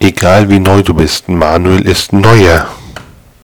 Egal wie neu du bist, Manuel ist neuer.